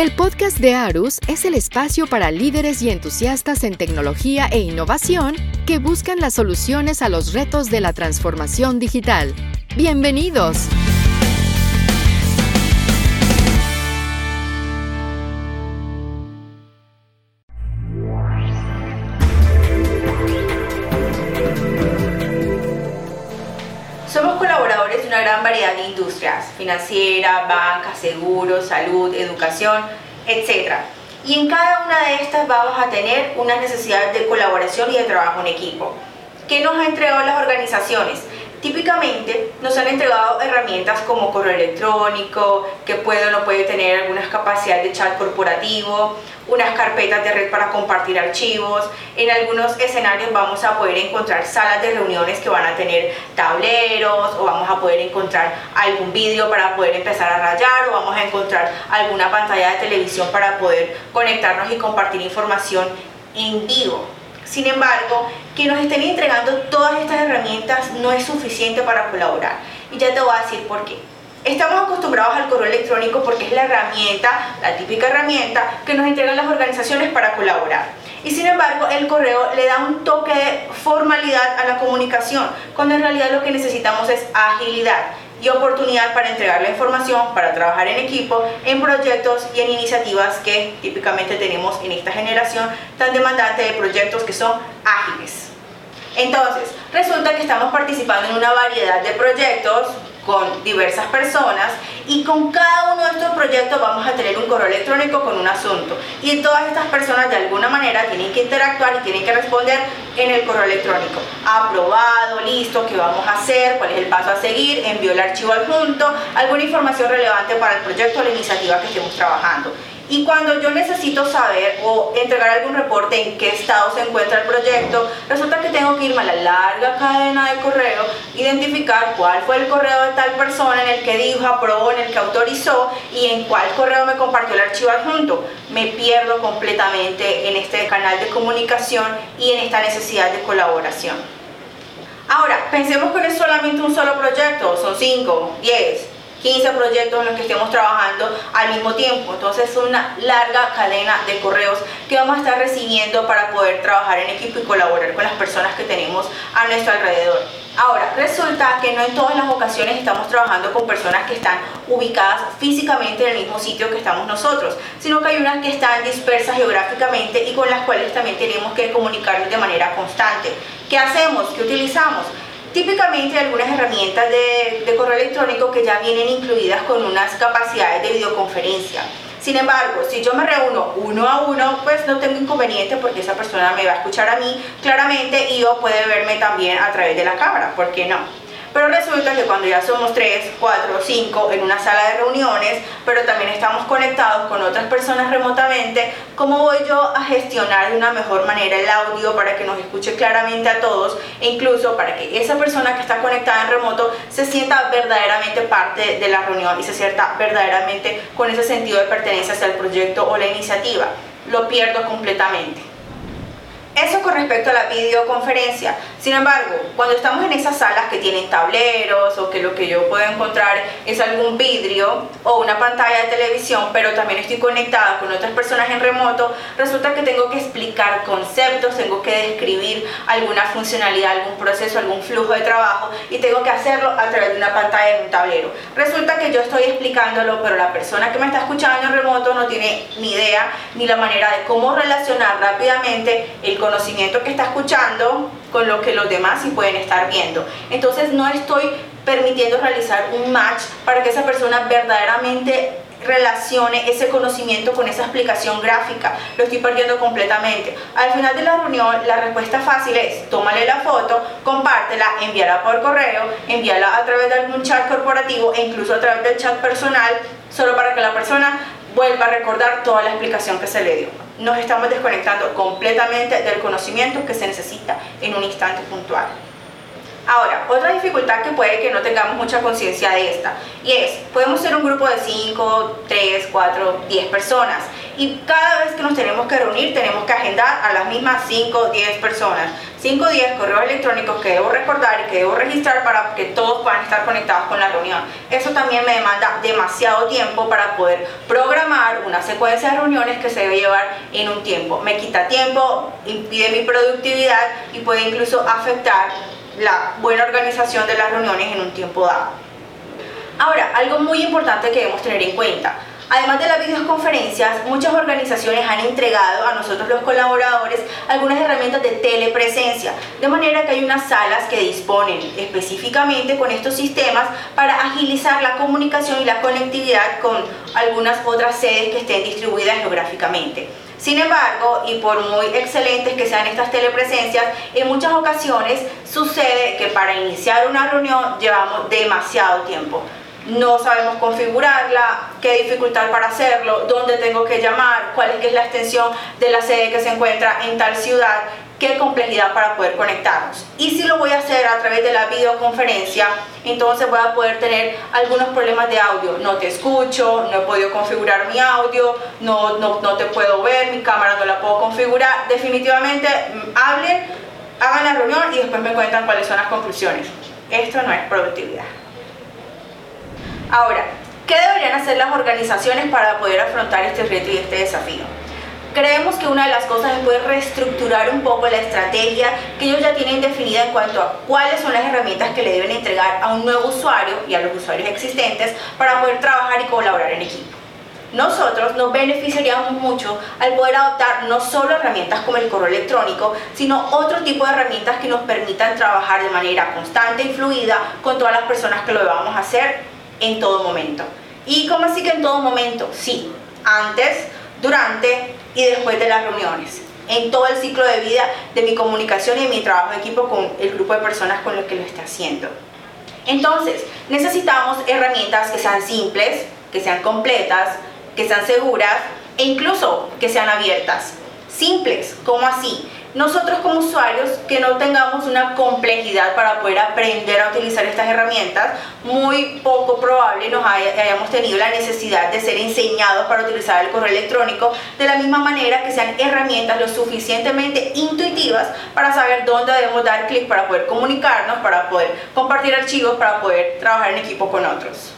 El podcast de Arus es el espacio para líderes y entusiastas en tecnología e innovación que buscan las soluciones a los retos de la transformación digital. Bienvenidos. Una gran variedad de industrias, financiera, banca, seguros, salud, educación, etc. Y en cada una de estas vamos a tener una necesidad de colaboración y de trabajo en equipo. ¿Qué nos han entregado las organizaciones? Típicamente nos han entregado herramientas como correo electrónico, que puede o no puede tener algunas capacidades de chat corporativo, unas carpetas de red para compartir archivos. En algunos escenarios vamos a poder encontrar salas de reuniones que van a tener tableros o vamos a poder encontrar algún vídeo para poder empezar a rayar o vamos a encontrar alguna pantalla de televisión para poder conectarnos y compartir información en vivo. Sin embargo, que nos estén entregando todas estas herramientas no es suficiente para colaborar. Y ya te voy a decir por qué. Estamos acostumbrados al correo electrónico porque es la herramienta, la típica herramienta que nos entregan las organizaciones para colaborar. Y sin embargo, el correo le da un toque de formalidad a la comunicación, cuando en realidad lo que necesitamos es agilidad y oportunidad para entregar la información, para trabajar en equipo, en proyectos y en iniciativas que típicamente tenemos en esta generación tan demandante de proyectos que son ágiles. Entonces, resulta que estamos participando en una variedad de proyectos con diversas personas y con cada uno de estos proyectos vamos a tener un correo electrónico con un asunto. Y todas estas personas de alguna manera tienen que interactuar y tienen que responder en el correo electrónico. Aprobado, listo, qué vamos a hacer, cuál es el paso a seguir, envío el archivo adjunto, alguna información relevante para el proyecto o la iniciativa que estemos trabajando y cuando yo necesito saber o entregar algún reporte en qué estado se encuentra el proyecto, resulta que tengo que irme a la larga cadena de correo, identificar cuál fue el correo de tal persona en el que dijo, aprobó, en el que autorizó y en cuál correo me compartió el archivo adjunto. Me pierdo completamente en este canal de comunicación y en esta necesidad de colaboración. Ahora, pensemos que no es solamente un solo proyecto, son 5, 10, 15 proyectos en los que estemos trabajando al mismo tiempo. Entonces es una larga cadena de correos que vamos a estar recibiendo para poder trabajar en equipo y colaborar con las personas que tenemos a nuestro alrededor. Ahora, resulta que no en todas las ocasiones estamos trabajando con personas que están ubicadas físicamente en el mismo sitio que estamos nosotros, sino que hay unas que están dispersas geográficamente y con las cuales también tenemos que comunicarnos de manera constante. ¿Qué hacemos? ¿Qué utilizamos? Típicamente hay algunas herramientas de, correo electrónico que ya vienen incluidas con unas capacidades de videoconferencia. Sin embargo, si yo me reúno uno a uno, pues no tengo inconveniente porque esa persona me va a escuchar a mí claramente y yo puede verme también a través de la cámara, ¿por qué no? Pero resulta que cuando ya somos 3, 4, 5 en una sala de reuniones, pero también estamos conectados con otras personas remotamente, ¿cómo voy yo a gestionar de una mejor manera el audio para que nos escuche claramente a todos e incluso para que esa persona que está conectada en remoto se sienta verdaderamente parte de la reunión y se sienta verdaderamente con ese sentido de pertenencia hacia el proyecto o la iniciativa? Lo pierdo completamente. Eso con respecto a la videoconferencia. Sin embargo, cuando estamos en esas salas que tienen tableros o que lo que yo puedo encontrar es algún vidrio o una pantalla de televisión, pero también estoy conectada con otras personas en remoto, resulta que tengo que explicar conceptos, tengo que describir alguna funcionalidad, algún proceso, algún flujo de trabajo y tengo que hacerlo a través de una pantalla en un tablero. Resulta que yo estoy explicándolo, pero la persona que me está escuchando en remoto no tiene ni idea ni la manera de cómo relacionar rápidamente el conocimiento conocimiento que está escuchando con lo que los demás sí pueden estar viendo. Entonces no estoy permitiendo realizar un match para que esa persona verdaderamente relacione ese conocimiento con esa explicación gráfica. Lo estoy perdiendo completamente. Al final de la reunión, la respuesta fácil es tómale la foto, compártela, envíala por correo, envíala a través de algún chat corporativo e incluso a través del chat personal, solo para que la persona vuelva a recordar toda la explicación que se le dio. Nos estamos desconectando completamente del conocimiento que se necesita en un instante puntual. Ahora, otra dificultad que puede que no tengamos mucha conciencia de esta, y es, podemos ser un grupo de 5, 3, 4, 10 personas, y cada vez que nos tenemos que reunir tenemos que agendar a las mismas 5 o 10 personas. 5 o 10 correos electrónicos que debo recordar y que debo registrar para que todos puedan estar conectados con la reunión. Eso también me demanda demasiado tiempo para poder programar una secuencia de reuniones que se debe llevar en un tiempo. Me quita tiempo, impide mi productividad y puede incluso afectar la buena organización de las reuniones en un tiempo dado. Ahora, algo muy importante que debemos tener en cuenta. Además de las videoconferencias, muchas organizaciones han entregado a nosotros los colaboradores algunas herramientas de telepresencia, de manera que hay unas salas que disponen específicamente con estos sistemas para agilizar la comunicación y la conectividad con algunas otras sedes que estén distribuidas geográficamente. Sin embargo, y por muy excelentes que sean estas telepresencias, en muchas ocasiones sucede que para iniciar una reunión llevamos demasiado tiempo no sabemos configurarla, qué dificultad para hacerlo, dónde tengo que llamar, cuál es, la extensión de la sede que se encuentra en tal ciudad, qué complejidad para poder conectarnos. Y si lo voy a hacer a través de la videoconferencia, entonces voy a poder tener algunos problemas de audio. No te escucho, no he podido configurar mi audio, no, no, no te puedo ver, mi cámara no la puedo configurar. Definitivamente mm, hablen, hagan la reunión y después me cuentan cuáles son las conclusiones. Esto no es productividad. Ahora, ¿qué deberían hacer las organizaciones para poder afrontar este reto y este desafío? Creemos que una de las cosas es poder reestructurar un poco la estrategia que ellos ya tienen definida en cuanto a cuáles son las herramientas que le deben entregar a un nuevo usuario y a los usuarios existentes para poder trabajar y colaborar en equipo. Nosotros nos beneficiaríamos mucho al poder adoptar no solo herramientas como el correo electrónico, sino otro tipo de herramientas que nos permitan trabajar de manera constante y fluida con todas las personas que lo vamos a hacer en todo momento. ¿Y cómo así que en todo momento? Sí, antes, durante y después de las reuniones. En todo el ciclo de vida de mi comunicación y mi trabajo de equipo con el grupo de personas con los que lo está haciendo. Entonces, necesitamos herramientas que sean simples, que sean completas, que sean seguras e incluso que sean abiertas. Simples, ¿cómo así? Nosotros como usuarios que no tengamos una complejidad para poder aprender a utilizar estas herramientas, muy poco probable nos hayamos tenido la necesidad de ser enseñados para utilizar el correo electrónico de la misma manera que sean herramientas lo suficientemente intuitivas para saber dónde debemos dar clic para poder comunicarnos, para poder compartir archivos, para poder trabajar en equipo con otros.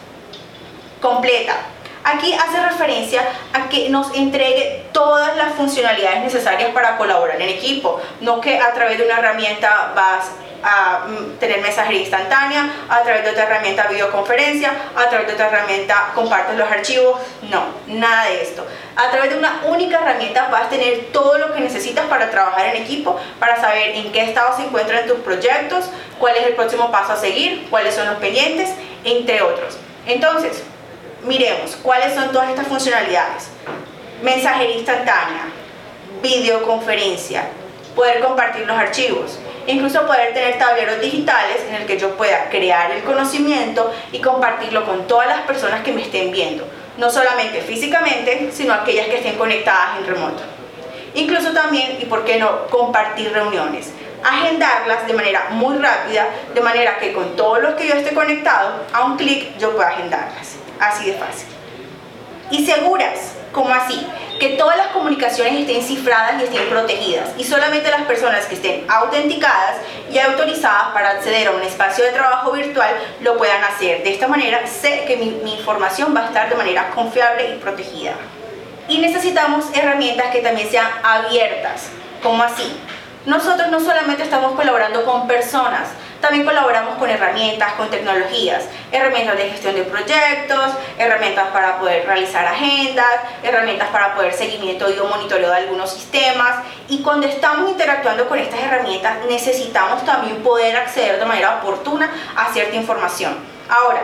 Completa. Aquí hace referencia a que nos entregue todas las funcionalidades necesarias para colaborar en equipo, no que a través de una herramienta vas a mm, tener mensajería instantánea, a través de otra herramienta videoconferencia, a través de otra herramienta compartes los archivos, no, nada de esto. A través de una única herramienta vas a tener todo lo que necesitas para trabajar en equipo, para saber en qué estado se encuentran tus proyectos, cuál es el próximo paso a seguir, cuáles son los pendientes, entre otros. Entonces, miremos cuáles son todas estas funcionalidades. Mensajería instantánea, videoconferencia, poder compartir los archivos, incluso poder tener tableros digitales en el que yo pueda crear el conocimiento y compartirlo con todas las personas que me estén viendo, no solamente físicamente, sino aquellas que estén conectadas en remoto. Incluso también, y por qué no, compartir reuniones, agendarlas de manera muy rápida, de manera que con todos los que yo esté conectado, a un clic yo pueda agendarlas. Así de fácil. Y seguras, como así? Que todas las comunicaciones estén cifradas y estén protegidas y solamente las personas que estén autenticadas y autorizadas para acceder a un espacio de trabajo virtual lo puedan hacer. De esta manera sé que mi, mi información va a estar de manera confiable y protegida. Y necesitamos herramientas que también sean abiertas, como así? Nosotros no solamente estamos colaborando con personas, también colaboramos con herramientas, con tecnologías, herramientas de gestión de proyectos, herramientas para poder realizar agendas, herramientas para poder seguimiento y monitoreo de algunos sistemas. Y cuando estamos interactuando con estas herramientas necesitamos también poder acceder de manera oportuna a cierta información. Ahora,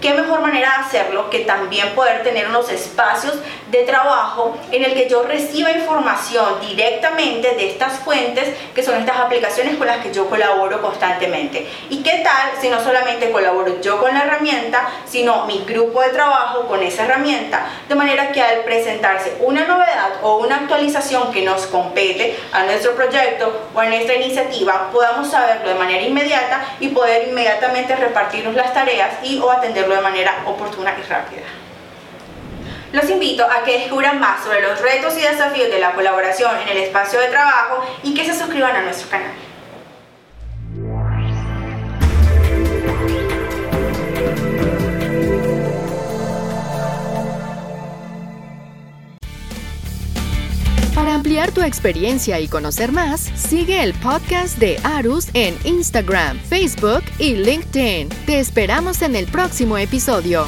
qué mejor manera de hacerlo que también poder tener unos espacios de trabajo en el que yo reciba información directamente de estas fuentes que son estas aplicaciones con las que yo colaboro constantemente. ¿Y qué tal si no solamente colaboro yo con la herramienta, sino mi grupo de trabajo con esa herramienta? De manera que al presentarse una novedad o una actualización que nos compete a nuestro proyecto o a nuestra iniciativa, podamos saberlo de manera inmediata y poder inmediatamente repartirnos las tareas y o de manera oportuna y rápida. Los invito a que descubran más sobre los retos y desafíos de la colaboración en el espacio de trabajo y que se suscriban a nuestro canal. Ampliar tu experiencia y conocer más, sigue el podcast de Arus en Instagram, Facebook y LinkedIn. Te esperamos en el próximo episodio.